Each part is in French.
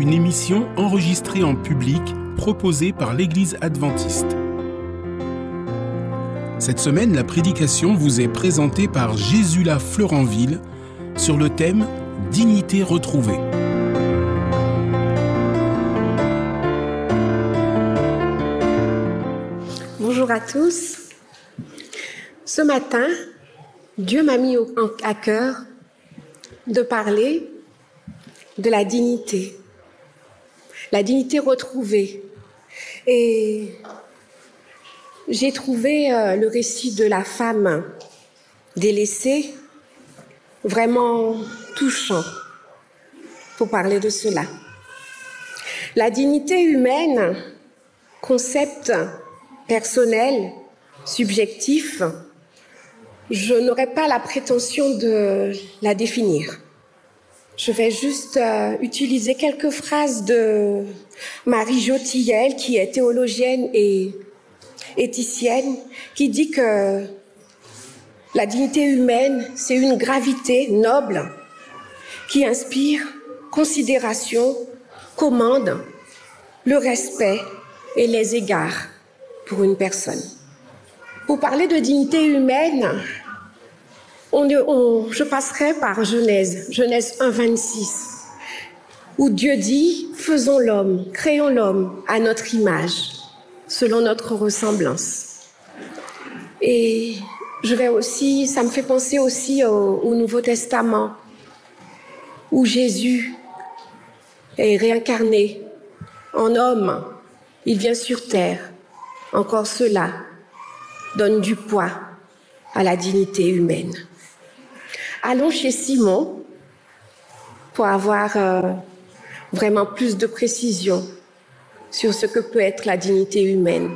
une émission enregistrée en public proposée par l'Église adventiste. Cette semaine, la prédication vous est présentée par Jésula Fleuranville sur le thème Dignité retrouvée. Bonjour à tous. Ce matin, Dieu m'a mis à cœur de parler de la dignité, la dignité retrouvée. Et j'ai trouvé euh, le récit de la femme délaissée vraiment touchant pour parler de cela. La dignité humaine, concept personnel, subjectif, je n'aurais pas la prétention de la définir. Je vais juste euh, utiliser quelques phrases de Marie Jotillel, qui est théologienne et éthicienne, qui dit que la dignité humaine, c'est une gravité noble qui inspire considération, commande, le respect et les égards pour une personne. Pour parler de dignité humaine, je passerai par Genèse, Genèse 1, 26, où Dieu dit, faisons l'homme, créons l'homme à notre image, selon notre ressemblance. Et je vais aussi, ça me fait penser aussi au, au Nouveau Testament, où Jésus est réincarné en homme. Il vient sur terre. Encore cela donne du poids à la dignité humaine. Allons chez Simon pour avoir euh, vraiment plus de précision sur ce que peut être la dignité humaine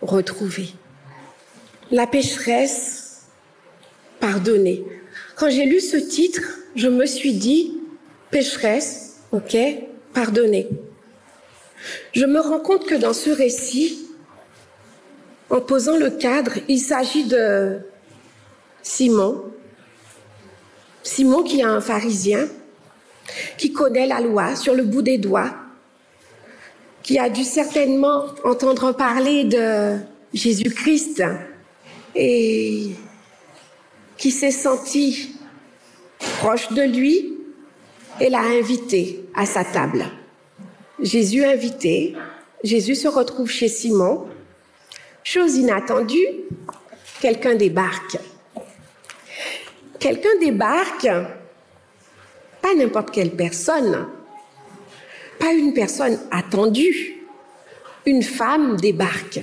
retrouvée. La pécheresse pardonnée. Quand j'ai lu ce titre, je me suis dit, pécheresse, ok, pardonnée. Je me rends compte que dans ce récit, en posant le cadre, il s'agit de Simon, Simon qui est un pharisien, qui connaît la loi sur le bout des doigts, qui a dû certainement entendre parler de Jésus-Christ et qui s'est senti proche de lui et l'a invité à sa table. Jésus invité, Jésus se retrouve chez Simon. Chose inattendue, quelqu'un débarque quelqu'un débarque, pas n'importe quelle personne, pas une personne attendue, une femme débarque.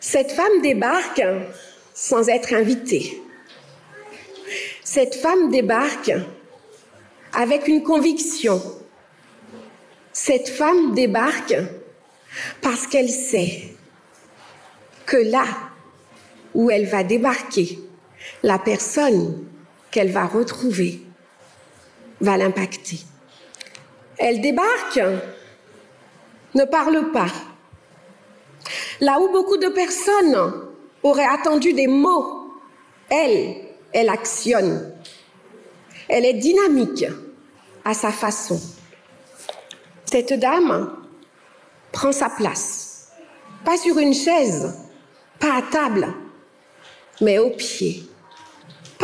Cette femme débarque sans être invitée. Cette femme débarque avec une conviction. Cette femme débarque parce qu'elle sait que là où elle va débarquer, la personne qu'elle va retrouver va l'impacter. Elle débarque, ne parle pas. Là où beaucoup de personnes auraient attendu des mots, elle, elle actionne. Elle est dynamique à sa façon. Cette dame prend sa place, pas sur une chaise, pas à table, mais au pied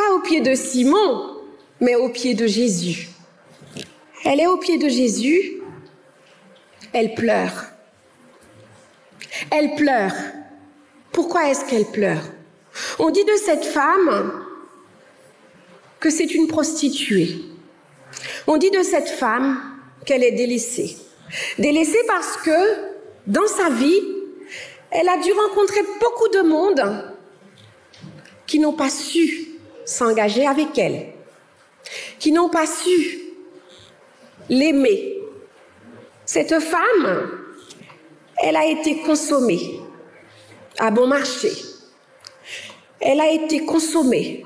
pas au pied de Simon, mais au pied de Jésus. Elle est au pied de Jésus, elle pleure. Elle pleure. Pourquoi est-ce qu'elle pleure? On dit de cette femme que c'est une prostituée. On dit de cette femme qu'elle est délaissée. Délaissée parce que dans sa vie, elle a dû rencontrer beaucoup de monde qui n'ont pas su s'engager avec elle, qui n'ont pas su l'aimer. Cette femme Elle a été consommée à bon marché. Elle a été consommée,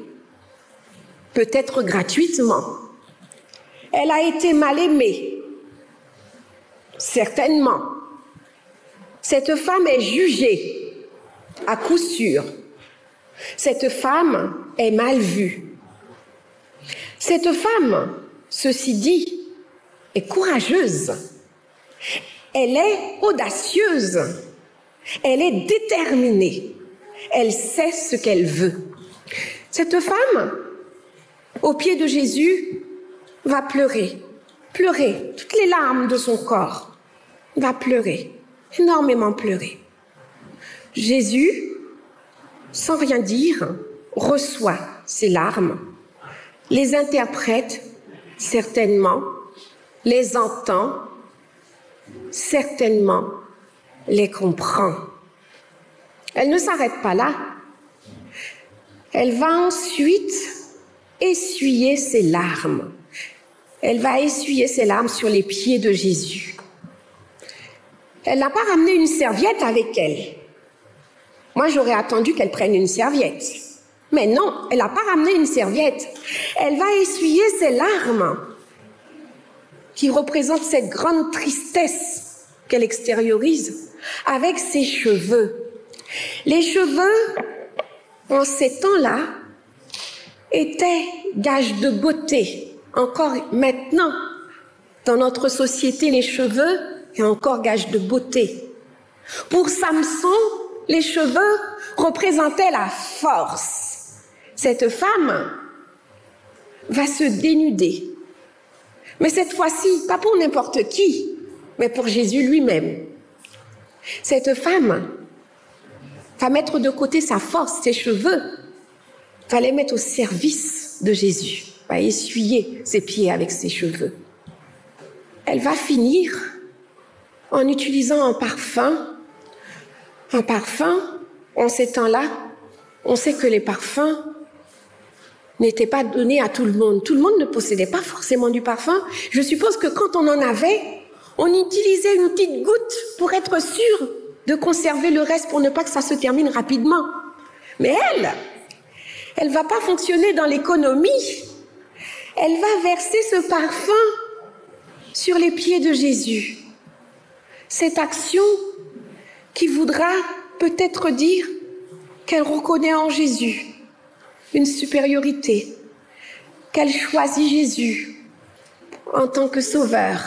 peut-être gratuitement. Elle a été mal aimée, certainement. Cette femme est jugée, à coup sûr. Cette femme est mal vue. Cette femme, ceci dit, est courageuse. Elle est audacieuse. Elle est déterminée. Elle sait ce qu'elle veut. Cette femme, au pied de Jésus, va pleurer, pleurer, toutes les larmes de son corps, va pleurer, énormément pleurer. Jésus, sans rien dire, reçoit ses larmes, les interprète certainement, les entend certainement, les comprend. Elle ne s'arrête pas là. Elle va ensuite essuyer ses larmes. Elle va essuyer ses larmes sur les pieds de Jésus. Elle n'a pas ramené une serviette avec elle. Moi, j'aurais attendu qu'elle prenne une serviette. Mais non, elle n'a pas ramené une serviette. Elle va essuyer ses larmes qui représentent cette grande tristesse qu'elle extériorise avec ses cheveux. Les cheveux, en ces temps-là, étaient gages de beauté. Encore maintenant, dans notre société, les cheveux est encore gage de beauté. Pour Samson, les cheveux représentaient la force. Cette femme va se dénuder. Mais cette fois-ci, pas pour n'importe qui, mais pour Jésus lui-même. Cette femme va mettre de côté sa force, ses cheveux, va les mettre au service de Jésus, va essuyer ses pieds avec ses cheveux. Elle va finir en utilisant un parfum. Un parfum, en ces temps-là, on sait que les parfums n'étaient pas donnés à tout le monde. Tout le monde ne possédait pas forcément du parfum. Je suppose que quand on en avait, on utilisait une petite goutte pour être sûr de conserver le reste pour ne pas que ça se termine rapidement. Mais elle, elle va pas fonctionner dans l'économie. Elle va verser ce parfum sur les pieds de Jésus. Cette action qui voudra peut-être dire qu'elle reconnaît en Jésus une supériorité, qu'elle choisit Jésus en tant que sauveur.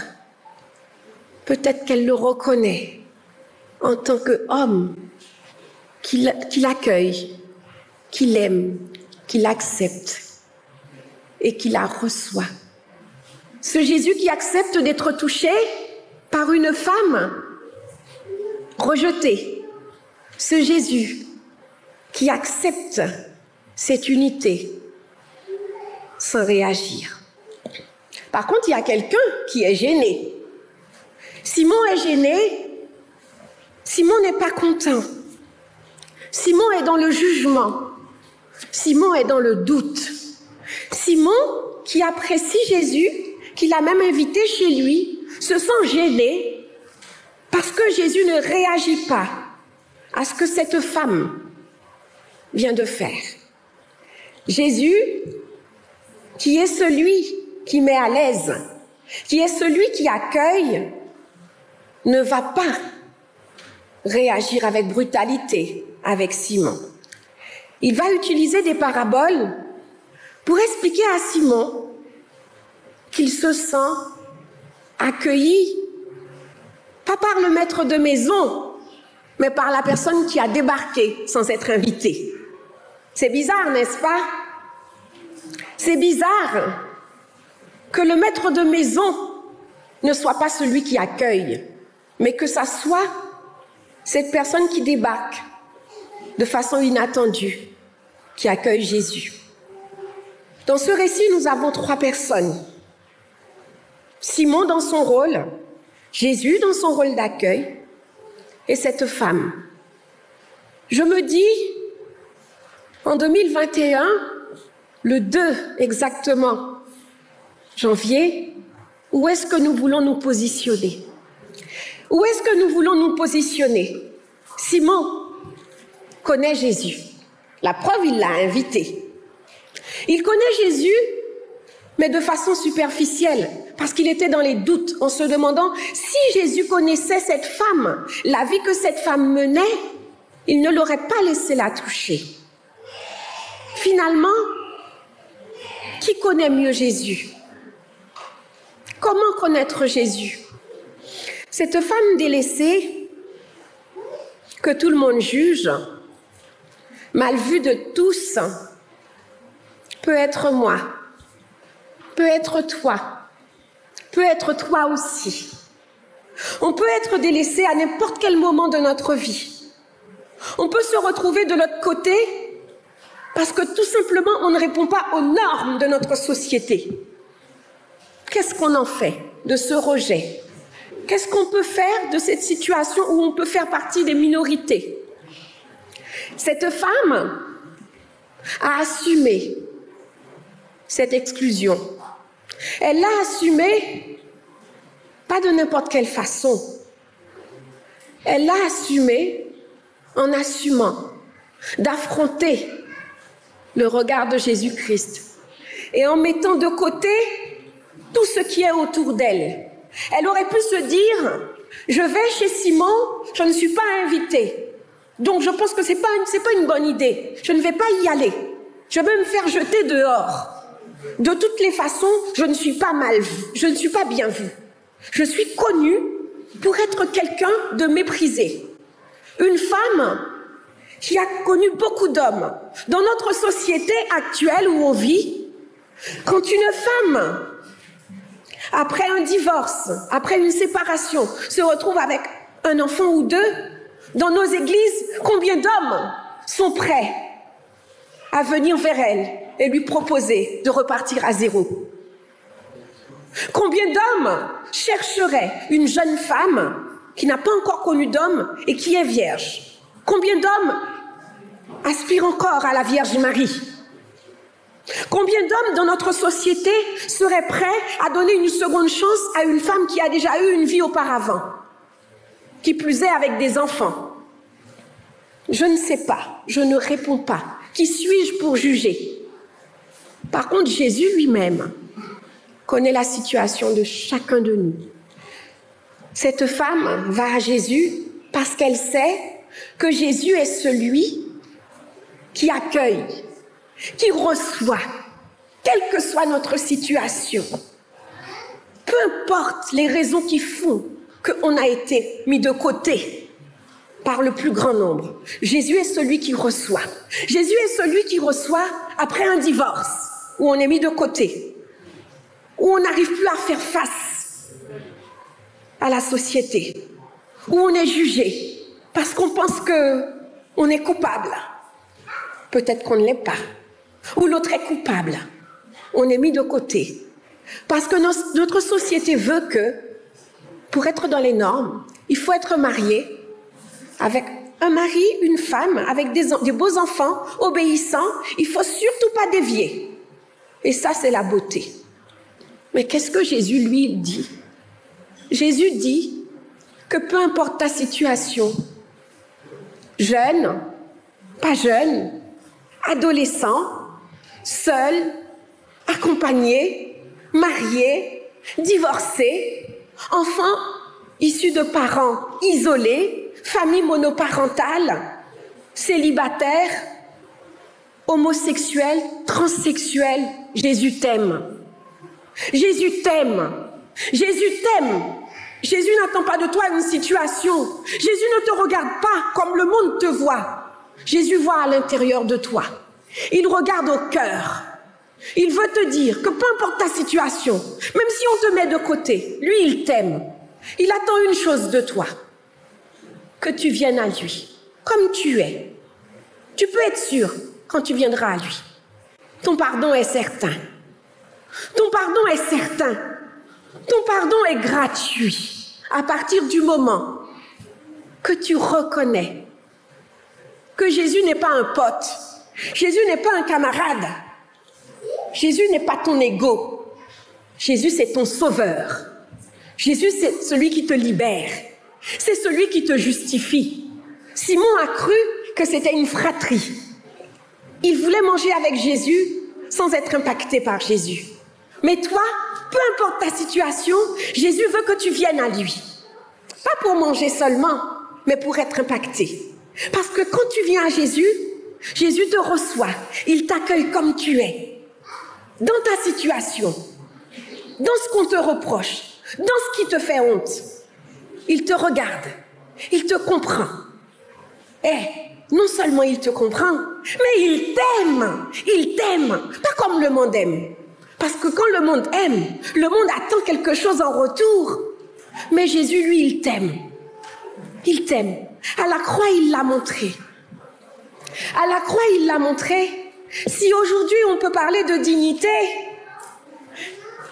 Peut-être qu'elle le reconnaît en tant qu'homme qui l'accueille, qui l'aime, qui l'accepte et qui la reçoit. Ce Jésus qui accepte d'être touché par une femme rejetée. Ce Jésus qui accepte cette unité sans réagir. Par contre, il y a quelqu'un qui est gêné. Simon est gêné Simon n'est pas content. Simon est dans le jugement. Simon est dans le doute. Simon, qui apprécie Jésus, qui l'a même invité chez lui, se sent gêné parce que Jésus ne réagit pas à ce que cette femme vient de faire. Jésus, qui est celui qui met à l'aise, qui est celui qui accueille, ne va pas réagir avec brutalité avec Simon. Il va utiliser des paraboles pour expliquer à Simon qu'il se sent accueilli, pas par le maître de maison, mais par la personne qui a débarqué sans être invité. C'est bizarre, n'est-ce pas? C'est bizarre que le maître de maison ne soit pas celui qui accueille, mais que ça soit cette personne qui débarque de façon inattendue, qui accueille Jésus. Dans ce récit, nous avons trois personnes. Simon dans son rôle, Jésus dans son rôle d'accueil et cette femme. Je me dis, en 2021, le 2 exactement, janvier, où est-ce que nous voulons nous positionner? Où est-ce que nous voulons nous positionner? Simon connaît Jésus. La preuve, il l'a invité. Il connaît Jésus, mais de façon superficielle, parce qu'il était dans les doutes, en se demandant si Jésus connaissait cette femme, la vie que cette femme menait, il ne l'aurait pas laissé la toucher. Finalement, qui connaît mieux Jésus? Comment connaître Jésus? Cette femme délaissée, que tout le monde juge, mal vue de tous, peut être moi, peut être toi, peut être toi aussi. On peut être délaissé à n'importe quel moment de notre vie. On peut se retrouver de l'autre côté parce que tout simplement on ne répond pas aux normes de notre société. Qu'est-ce qu'on en fait de ce rejet? Qu'est-ce qu'on peut faire de cette situation où on peut faire partie des minorités? Cette femme a assumé cette exclusion. Elle l'a assumée pas de n'importe quelle façon. Elle l'a assumée en assumant d'affronter le regard de Jésus-Christ et en mettant de côté tout ce qui est autour d'elle. Elle aurait pu se dire, je vais chez Simon, je ne suis pas invitée. Donc je pense que c'est pas c'est pas une bonne idée. Je ne vais pas y aller. Je vais me faire jeter dehors. De toutes les façons, je ne suis pas mal vue. Je ne suis pas bien vue. Je suis connue pour être quelqu'un de méprisé. Une femme qui a connu beaucoup d'hommes. Dans notre société actuelle où on vit, quand une femme après un divorce, après une séparation, se retrouve avec un enfant ou deux, dans nos églises, combien d'hommes sont prêts à venir vers elle? Et lui proposer de repartir à zéro. Combien d'hommes chercheraient une jeune femme qui n'a pas encore connu d'homme et qui est vierge? Combien d'hommes aspirent encore à la Vierge Marie? Combien d'hommes dans notre société seraient prêts à donner une seconde chance à une femme qui a déjà eu une vie auparavant Qui plus est avec des enfants? Je ne sais pas, je ne réponds pas. Qui suis-je pour juger? Par contre, Jésus lui-même connaît la situation de chacun de nous. Cette femme va à Jésus parce qu'elle sait que Jésus est celui qui accueille qui reçoit, quelle que soit notre situation. Peu importe les raisons qui font qu'on a été mis de côté par le plus grand nombre. Jésus est celui qui reçoit. Jésus est celui qui reçoit après un divorce, où on est mis de côté, où on n'arrive plus à faire face à la société, où on est jugé parce qu'on pense que on est coupable. Peut-être qu'on ne l'est pas ou l'autre est coupable. On est mis de côté. Parce que notre société veut que, pour être dans les normes, il faut être marié avec un mari, une femme, avec des, beaux enfants, obéissants. Il faut surtout pas dévier. Et ça, c'est la beauté. Mais qu'est-ce que Jésus lui dit? Jésus dit que peu importe ta situation, jeune, pas jeune, adolescent, seul, accompagné, marié, divorcé, enfant issu de parents isolés, famille monoparentale, célibataire, homosexuel, transsexuel, Jésus t'aime. Jésus t'aime. Jésus t'aime. Jésus n'attend pas de toi une situation. Jésus ne te regarde pas comme le monde te voit. Jésus voit à l'intérieur de toi. Il regarde au cœur. Il veut te dire que peu importe ta situation, même si on te met de côté, lui, il t'aime. Il attend une chose de toi, que tu viennes à lui, comme tu es. Tu peux être sûr quand tu viendras à lui. Ton pardon est certain. Ton pardon est certain. Ton pardon est gratuit à partir du moment que tu reconnais que Jésus n'est pas un pote, Jésus n'est pas un camarade. Jésus n'est pas ton ego. Jésus, c'est ton sauveur. Jésus, c'est celui qui te libère. C'est celui qui te justifie. Simon a cru que c'était une fratrie. Il voulait manger avec Jésus sans être impacté par Jésus. Mais toi, peu importe ta situation, Jésus veut que tu viennes à lui. Pas pour manger seulement, mais pour être impacté. Parce que quand tu viens à Jésus, Jésus te reçoit. Il t'accueille comme tu es. Dans ta situation, dans ce qu'on te reproche, dans ce qui te fait honte. Il te regarde. Il te comprend. Eh, non seulement il te comprend, mais il t'aime. Il t'aime. Pas comme le monde aime. Parce que quand le monde aime, le monde attend quelque chose en retour. Mais Jésus, lui, il t'aime. Il t'aime. À la croix, il l'a montré. À la croix, il l'a montré. Si aujourd'hui on peut parler de dignité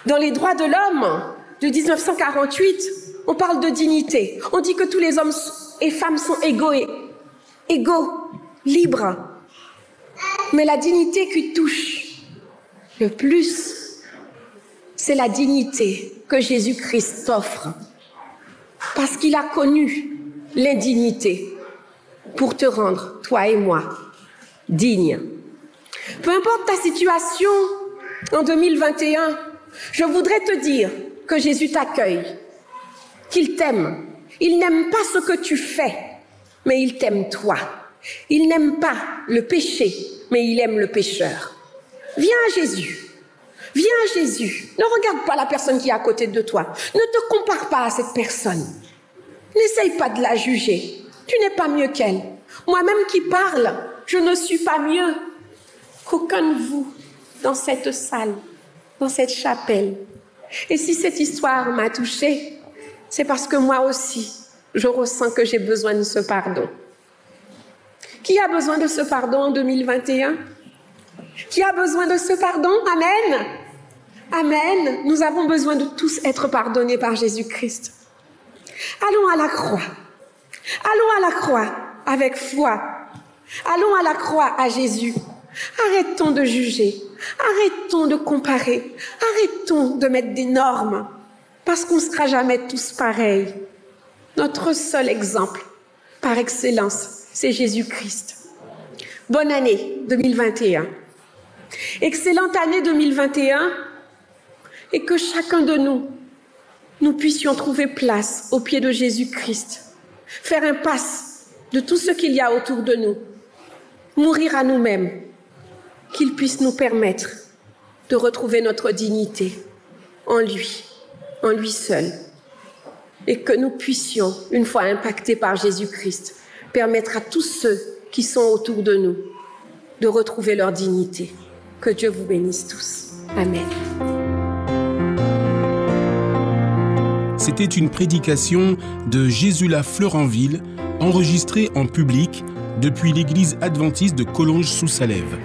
dans les droits de l'homme de 1948, on parle de dignité. On dit que tous les hommes et femmes sont égaux, égaux, libres. Mais la dignité qui touche le plus, c'est la dignité que Jésus-Christ offre. Parce qu'il a connu l'indignité pour te rendre, toi et moi, dignes. Peu importe ta situation en 2021, je voudrais te dire que Jésus t'accueille, qu'il t'aime. Il n'aime pas ce que tu fais, mais il t'aime toi. Il n'aime pas le péché, mais il aime le pécheur. Viens à Jésus. Viens à Jésus. Ne regarde pas la personne qui est à côté de toi. Ne te compare pas à cette personne. N'essaye pas de la juger. Tu n'es pas mieux qu'elle. Moi-même qui parle, je ne suis pas mieux qu'aucun de vous dans cette salle, dans cette chapelle. Et si cette histoire m'a touchée, c'est parce que moi aussi, je ressens que j'ai besoin de ce pardon. Qui a besoin de ce pardon en 2021 Qui a besoin de ce pardon? Amen. Amen. Nous avons besoin de tous être pardonnés par Jésus-Christ. Allons à la croix. Allons à la croix avec foi. Allons à la croix à Jésus. Arrêtons de juger. Arrêtons de comparer. Arrêtons de mettre des normes. Parce qu'on ne sera jamais tous pareils. Notre seul exemple, par excellence, c'est Jésus-Christ. Bonne année 2021. Excellente année 2021 et que chacun de nous, nous puissions trouver place au pied de Jésus-Christ, faire un passe de tout ce qu'il y a autour de nous, mourir à nous-mêmes, qu'il puisse nous permettre de retrouver notre dignité en lui, en lui seul, et que nous puissions, une fois impactés par Jésus-Christ, permettre à tous ceux qui sont autour de nous de retrouver leur dignité. Que Dieu vous bénisse tous. Amen. C'était une prédication de Jésus la Fleuranville, enregistrée en public depuis l'église adventiste de Collonges sous Salève.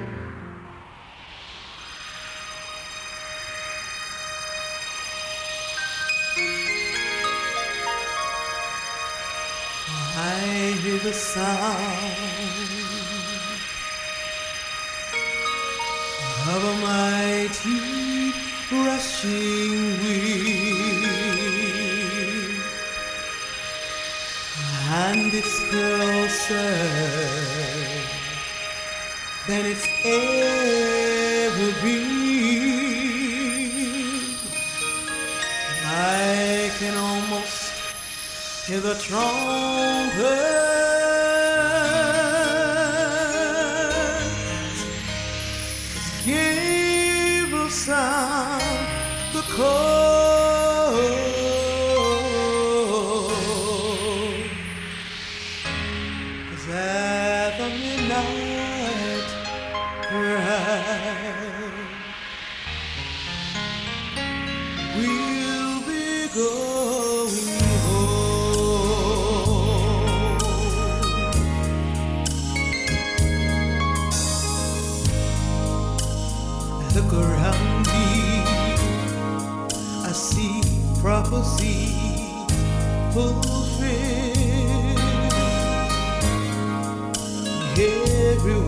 I can almost hear the trumpet.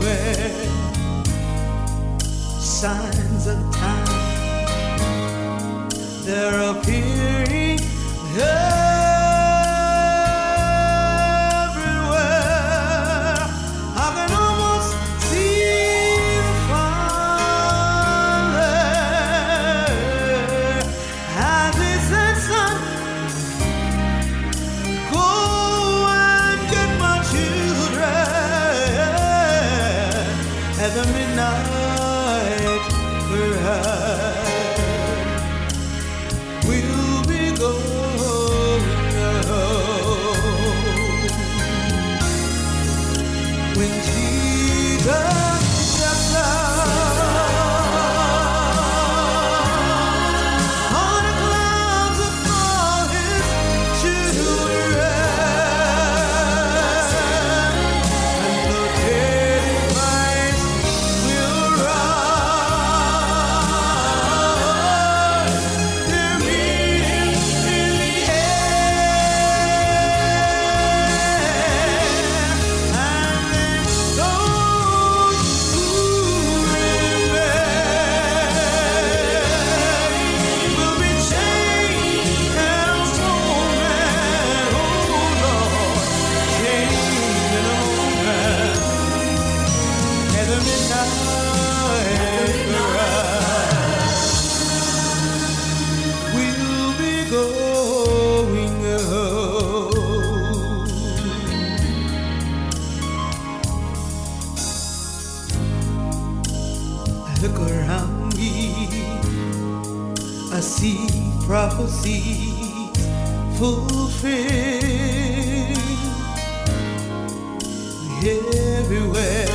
Everywhere. Signs of time they're appearing see prophecies fulfilled everywhere.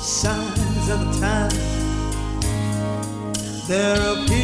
Signs of the time they're appearing